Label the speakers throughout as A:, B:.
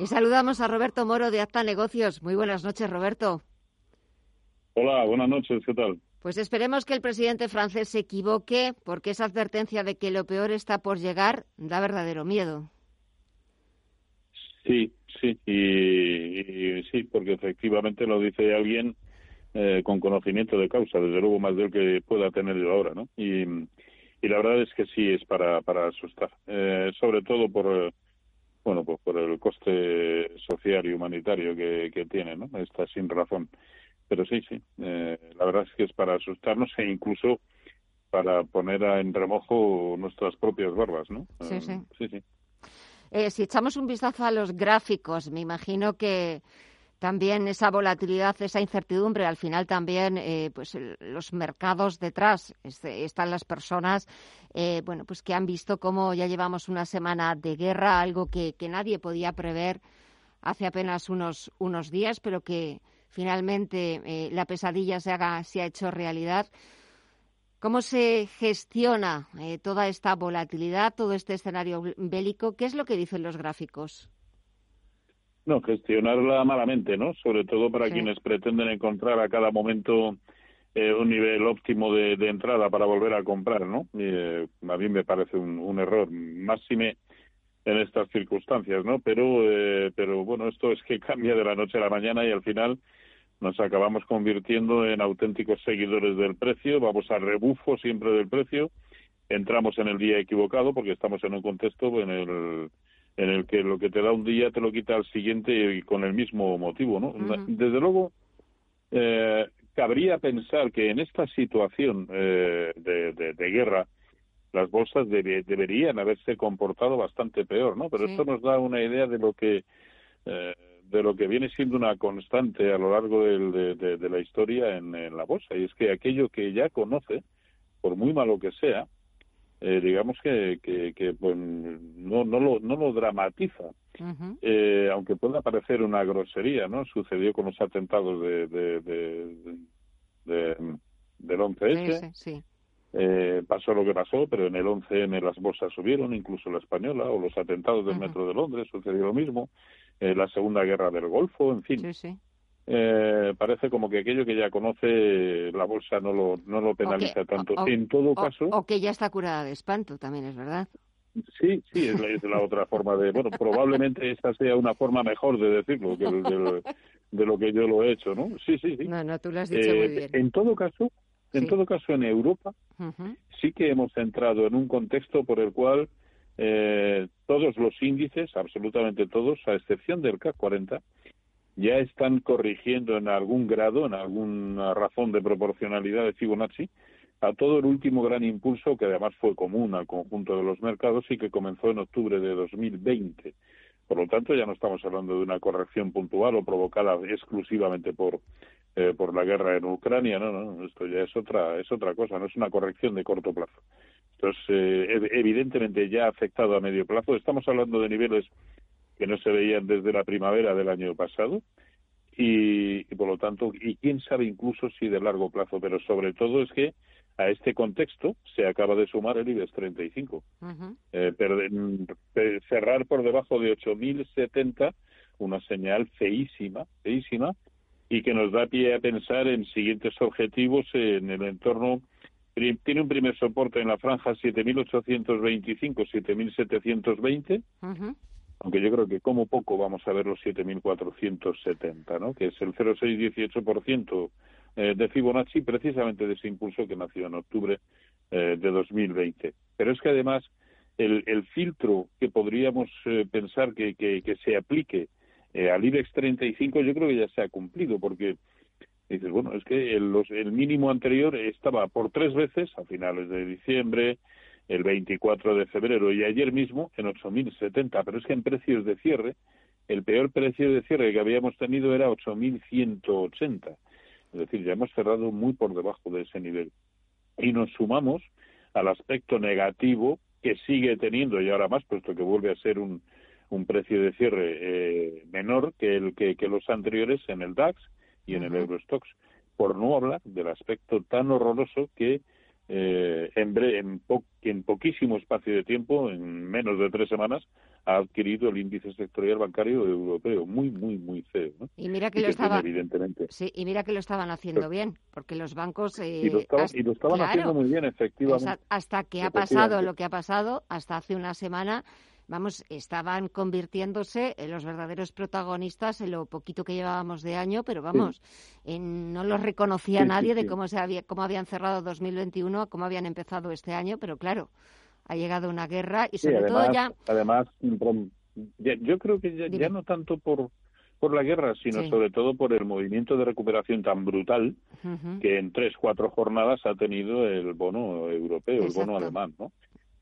A: Y saludamos a Roberto Moro de Acta Negocios. Muy buenas noches, Roberto.
B: Hola, buenas noches, ¿qué tal?
A: Pues esperemos que el presidente francés se equivoque, porque esa advertencia de que lo peor está por llegar da verdadero miedo.
B: Sí, sí, y, sí, porque efectivamente lo dice alguien eh, con conocimiento de causa, desde luego más de lo que pueda tener yo ahora, ¿no? Y, y la verdad es que sí es para, para asustar, eh, sobre todo por bueno pues por el coste social y humanitario que, que tiene, ¿no? Está sin razón. Pero sí, sí, eh, la verdad es que es para asustarnos e incluso para poner en remojo nuestras propias barbas, ¿no?
A: Sí, sí.
B: sí, sí.
A: Eh, si echamos un vistazo a los gráficos, me imagino que también esa volatilidad, esa incertidumbre, al final también eh, pues los mercados detrás este, están las personas eh, bueno pues que han visto cómo ya llevamos una semana de guerra, algo que, nadie podía prever hace apenas unos unos días, pero que finalmente eh, la pesadilla se haga se ha hecho realidad. ¿Cómo se gestiona toda esta volatilidad, todo este escenario bélico? ¿Qué es lo que dicen los gráficos?
B: No, gestionarla malamente, ¿no? Sobre todo para quienes pretenden encontrar a cada momento eh, un nivel óptimo de, entrada para volver a comprar, ¿no? Eh, a mí me parece un, error, máxime en estas circunstancias, ¿no? Pero, eh, pero bueno, esto es que cambia de la noche a la mañana y al final nos acabamos convirtiendo en auténticos seguidores del precio, vamos a rebufo siempre del precio, entramos en el día equivocado porque estamos en un contexto en el en el que lo que te da un día te lo quita al siguiente y con el mismo motivo, ¿no? Desde luego, eh, cabría pensar que en esta situación eh, de, guerra las bolsas deberían haberse comportado bastante peor, ¿no? Pero esto nos da una idea de lo que eh, de lo que viene siendo una constante a lo largo de, la historia en, en, la bolsa y es que aquello que ya conoce, por muy malo que sea, eh, digamos que, que, pues, no, no, lo, no lo dramatiza. eh, aunque pueda parecer una grosería, ¿no? Sucedió con los atentados de, de, de, del 11S.
A: Sí,
B: Eh, pasó lo que pasó, pero en el 11M las bolsas subieron, incluso la española, o los atentados del metro de Londres, sucedió lo mismo, eh, la Segunda Guerra del Golfo, en fin.
A: Sí, sí
B: eh, parece como que aquello que ya conoce la bolsa no lo, no lo penaliza tanto. en todo caso.
A: O que ya está curada de espanto, también es verdad.
B: Sí, sí, es la, otra forma de. Bueno, probablemente esta sea una forma mejor de decirlo que de, lo que yo lo he hecho, ¿no? Sí, sí, sí.
A: No, no, tú lo has dicho muy
B: eh,
A: bien.
B: En todo caso, en todo caso, en Europa sí que hemos entrado en un contexto por el cual eh, todos los índices, absolutamente todos, a excepción del CAC 40, ya están corrigiendo en algún grado, en alguna razón de proporcionalidad de Fibonacci, a todo el último gran impulso que además fue común al conjunto de los mercados y que comenzó en octubre de 2020. Por lo tanto, ya no estamos hablando de una corrección puntual o provocada exclusivamente por eh, por la guerra en Ucrania, no, no, esto ya es otra es otra cosa, no es una corrección de corto plazo. Entonces, eh, evidentemente ya ha afectado a medio plazo. Estamos hablando de niveles que no se veían desde la primavera del año pasado y, por lo tanto, y quién sabe incluso si de largo plazo, pero sobre todo es que a este contexto se acaba de sumar el IBEX 35. Eh, cerrar por debajo de 8.070, una señal feísima, feísima, y que nos da pie a pensar en siguientes objetivos en el entorno. Tiene un primer soporte en la franja 7.825-7.720 aunque yo creo que como poco vamos a ver los 7.470, ¿no? que es el 0,618% eh, de Fibonacci, precisamente de ese impulso que nació en octubre eh, de 2020. Pero es que además el, el filtro que podríamos eh, pensar que, que, se aplique al IBEX 35 yo creo que ya se ha cumplido, porque dices, bueno, es que el, el mínimo anterior estaba por tres veces a finales de diciembre, el 24 de febrero y ayer mismo en 8.070, pero es que en precios de cierre, el peor precio de cierre que habíamos tenido era 8.180. Es decir, ya hemos cerrado muy por debajo de ese nivel. Y nos sumamos al aspecto negativo que sigue teniendo, y ahora más, puesto que vuelve a ser un, un precio de cierre eh, menor que, el, que, los anteriores en el DAX y en el Eurostox, por no hablar del aspecto tan horroroso que eh, en, en, en, poquísimo espacio de tiempo, en menos de tres semanas, ha adquirido el índice sectorial bancario europeo, muy, muy, muy feo.
A: Y mira que, lo estaban, evidentemente. Sí, y mira que lo estaban haciendo bien, porque los bancos
B: y, lo estaban, haciendo muy bien, efectivamente.
A: hasta que ha pasado lo que ha pasado, hasta hace una semana vamos, estaban convirtiéndose en los verdaderos protagonistas en lo poquito que llevábamos de año, pero vamos, no los reconocía nadie de cómo se había, cómo habían cerrado 2021, cómo habían empezado este año, pero claro, ha llegado una guerra y sobre todo ya.
B: Además, yo creo que ya, no tanto por por la guerra, sino sobre todo por el movimiento de recuperación tan brutal que en tres, cuatro jornadas ha tenido el bono europeo, el bono alemán, ¿no?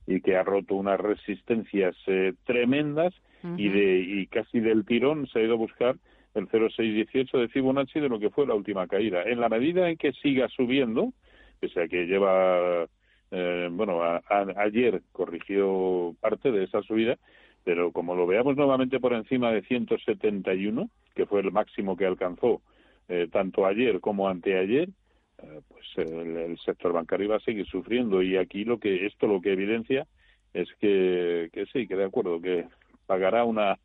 B: Y que ha roto unas resistencias eh, tremendas y de y casi del tirón se ha ido a buscar el 0,618 de Fibonacci de lo que fue la última caída. En la medida en que siga subiendo, pese a que lleva, eh, bueno, ayer corrigió parte de esa subida, pero como lo veamos nuevamente por encima de 171, que fue el máximo que alcanzó eh, tanto ayer como anteayer, eh, pues el, sector bancario va a seguir sufriendo. Y aquí lo que esto lo que evidencia es que, que sí que de acuerdo que pagará una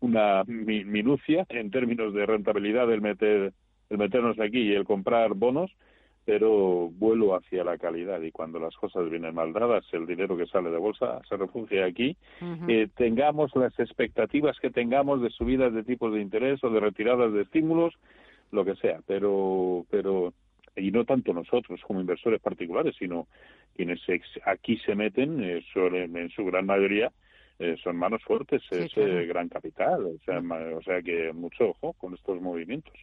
B: una minucia en términos de rentabilidad el meter el meternos aquí y el comprar bonos pero vuelo hacia la calidad. Y cuando las cosas vienen mal dadas, el dinero que sale de bolsa se refugia aquí, eh, tengamos las expectativas que tengamos de subidas de tipos de interés o de retiradas de estímulos, lo que sea, pero pero y no tanto nosotros como inversores particulares, sino quienes aquí se meten, eh, suelen, en su gran mayoría, eh, son manos fuertes, es eh, gran capital, o sea, o sea que mucho ojo con estos movimientos.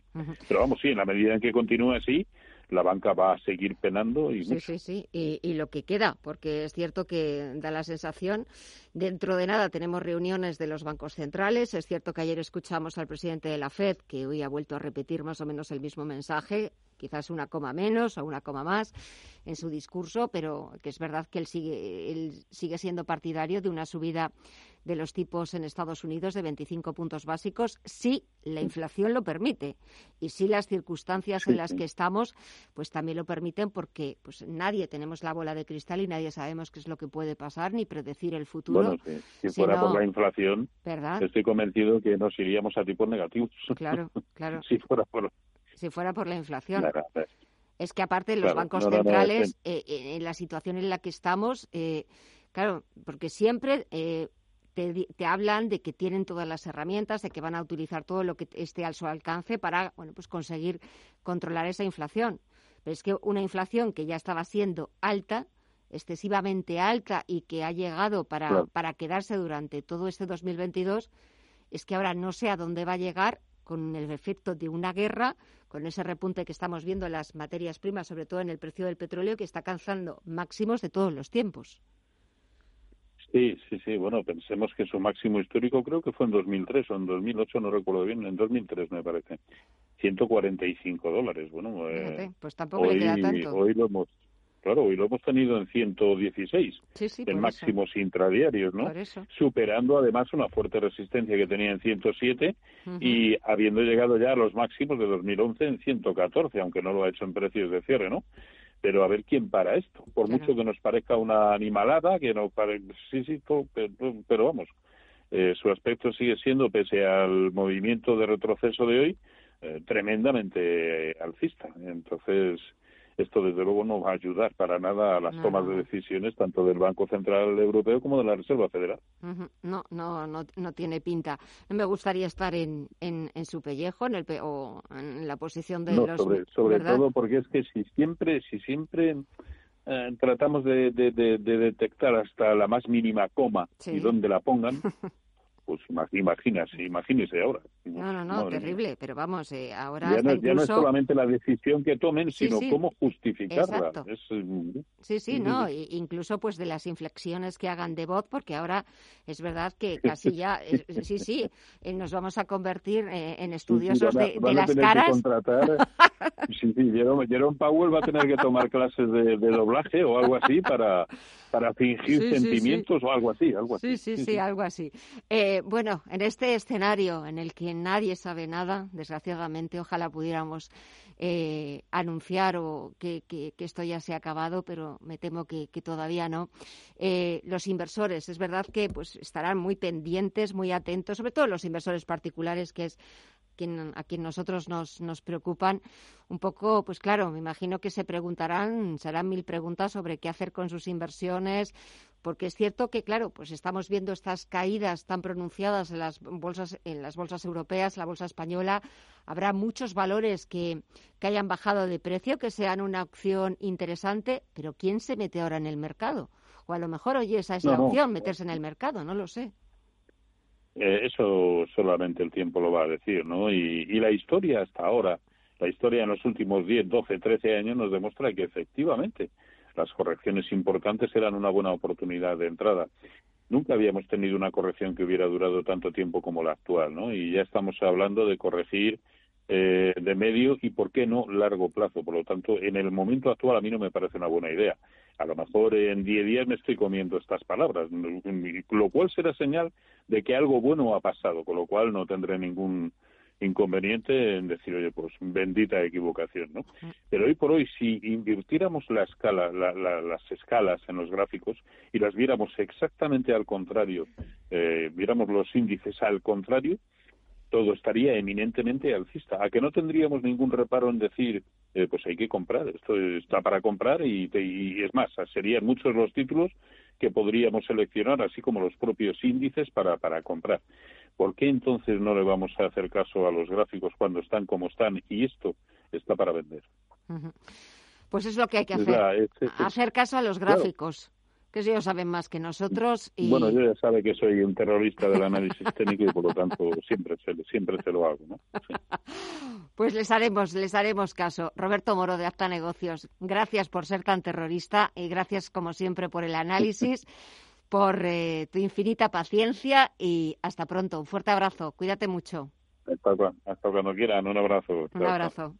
B: Pero vamos, sí, en la medida en que continúe así, la banca va a seguir penando y
A: sí sí sí y, lo que queda porque es cierto que da la sensación dentro de nada tenemos reuniones de los bancos centrales es cierto que ayer escuchamos al presidente de la Fed que hoy ha vuelto a repetir más o menos el mismo mensaje quizás una coma menos o una coma más en su discurso, pero que es verdad que él sigue, él sigue siendo partidario de una subida de los tipos en Estados Unidos de 25 puntos básicos si la inflación lo permite y si las circunstancias en las que estamos pues también lo permiten porque pues nadie tenemos la bola de cristal y nadie sabemos qué es lo que puede pasar ni predecir el futuro.
B: Bueno, si, fuera por la inflación, estoy convencido que nos iríamos a tipos negativos.
A: Claro, claro.
B: si fuera por
A: si fuera por la inflación. Es que aparte los bancos centrales, eh, eh, en la situación en la que estamos, eh, claro, porque siempre te, hablan de que tienen todas las herramientas, de que van a utilizar todo lo que esté a su alcance para, bueno, pues conseguir controlar esa inflación. Pero es que una inflación que ya estaba siendo alta, excesivamente alta y que ha llegado para, para quedarse durante todo este 2022, es que ahora no sé a dónde va a llegar con el efecto de una guerra, con ese repunte que estamos viendo en las materias primas, sobre todo en el precio del petróleo, que está alcanzando máximos de todos los tiempos.
B: Sí, sí, sí. Bueno, pensemos que su máximo histórico creo que fue en 2003 o en 2008, no recuerdo bien, en 2003 me parece. 145 dólares. Bueno,
A: eh, pues tampoco le queda tanto.
B: Hoy lo hemos claro, hoy lo hemos tenido en 116, en máximos intradiarios, ¿no? Superando además una fuerte resistencia que tenía en 107 y habiendo llegado ya a los máximos de 2011 en 114, aunque no lo ha hecho en precios de cierre, ¿no? Pero a ver quién para esto, por mucho que nos parezca una animalada, que no pare... sí, sí, pero, vamos, eh, su aspecto sigue siendo, pese al movimiento de retroceso de hoy, eh, tremendamente alcista. Entonces, esto desde luego no va a ayudar para nada a las tomas de decisiones tanto del Banco Central Europeo como de la Reserva Federal.
A: No, no, no, no tiene pinta. No me gustaría estar en, en, su pellejo en el, o en la posición de los...
B: Sobre, sobre todo porque es que si siempre, si siempre eh, tratamos de, de, detectar hasta la más mínima coma y donde la pongan, pues imagínese, imagínese ahora.
A: No, no, no, terrible, pero vamos, eh, ahora
B: ya no,
A: incluso...
B: ya no, es solamente la decisión que tomen, sino cómo justificarla.
A: Mm, sí, sí, no, incluso pues de las inflexiones que hagan de voz, porque ahora es verdad que casi ya, eh, sí, sí, eh, nos vamos a convertir en estudiosos de, las caras.
B: sí, sí, Jerome, Powell va a tener que tomar clases de, doblaje o algo así para para fingir sentimientos o algo así, algo
A: así. Sí, sí, sí, algo así. Eh, bueno, en este escenario en el que nadie sabe nada, desgraciadamente, ojalá pudiéramos eh, anunciar o que, esto ya se ha acabado, pero me temo que, todavía no. Eh, los inversores, es verdad que pues estarán muy pendientes, muy atentos, sobre todo los inversores particulares, que es a quien nosotros nos, nos preocupan, un poco, pues claro, me imagino que se preguntarán, serán mil preguntas sobre qué hacer con sus inversiones, porque es cierto que, claro, pues estamos viendo estas caídas tan pronunciadas en las bolsas, en las bolsas europeas, la bolsa española. Habrá muchos valores que, que hayan bajado de precio, que sean una opción interesante, pero ¿quién se mete ahora en el mercado? O a lo mejor, oye, esa es la opción, meterse en el mercado, no lo sé.
B: Eh, eso solamente el tiempo lo va a decir, ¿no? Y, y la historia hasta ahora, la historia en los últimos 10, 12, 13 años nos demuestra que efectivamente las correcciones importantes eran una buena oportunidad de entrada. Nunca habíamos tenido una corrección que hubiera durado tanto tiempo como la actual, ¿no? Y ya estamos hablando de corregir eh, de medio y, ¿por qué no, largo plazo? Por lo tanto, en el momento actual a mí no me parece una buena idea. A lo mejor en 10 días me estoy comiendo estas palabras, lo cual será señal de que algo bueno ha pasado, con lo cual no tendré ningún inconveniente en decir, oye, pues bendita equivocación, ¿no? Pero hoy por hoy, si invirtiéramos la escala, las escalas en los gráficos y las viéramos exactamente al contrario, eh, viéramos los índices al contrario, todo estaría eminentemente alcista. A que no tendríamos ningún reparo en decir, eh, pues hay que comprar, esto está para comprar y, y es más, serían muchos los títulos que podríamos seleccionar, así como los propios índices para, para comprar. ¿Por qué entonces no le vamos a hacer caso a los gráficos cuando están como están y esto está para vender?
A: Pues es lo que hay que hacer, hacer caso a los gráficos. Que ellos saben más que nosotros. Y...
B: Bueno, yo ya sabe que soy un terrorista del análisis técnico y por lo tanto siempre se, siempre se lo hago. ¿no?
A: Pues les haremos, les haremos caso. Roberto Moro de Acta Negocios, gracias por ser tan terrorista y gracias como siempre por el análisis. por eh, tu infinita paciencia y hasta pronto. Un fuerte abrazo. Cuídate mucho.
B: Hasta, cuando quieran. Un abrazo.
A: Un abrazo.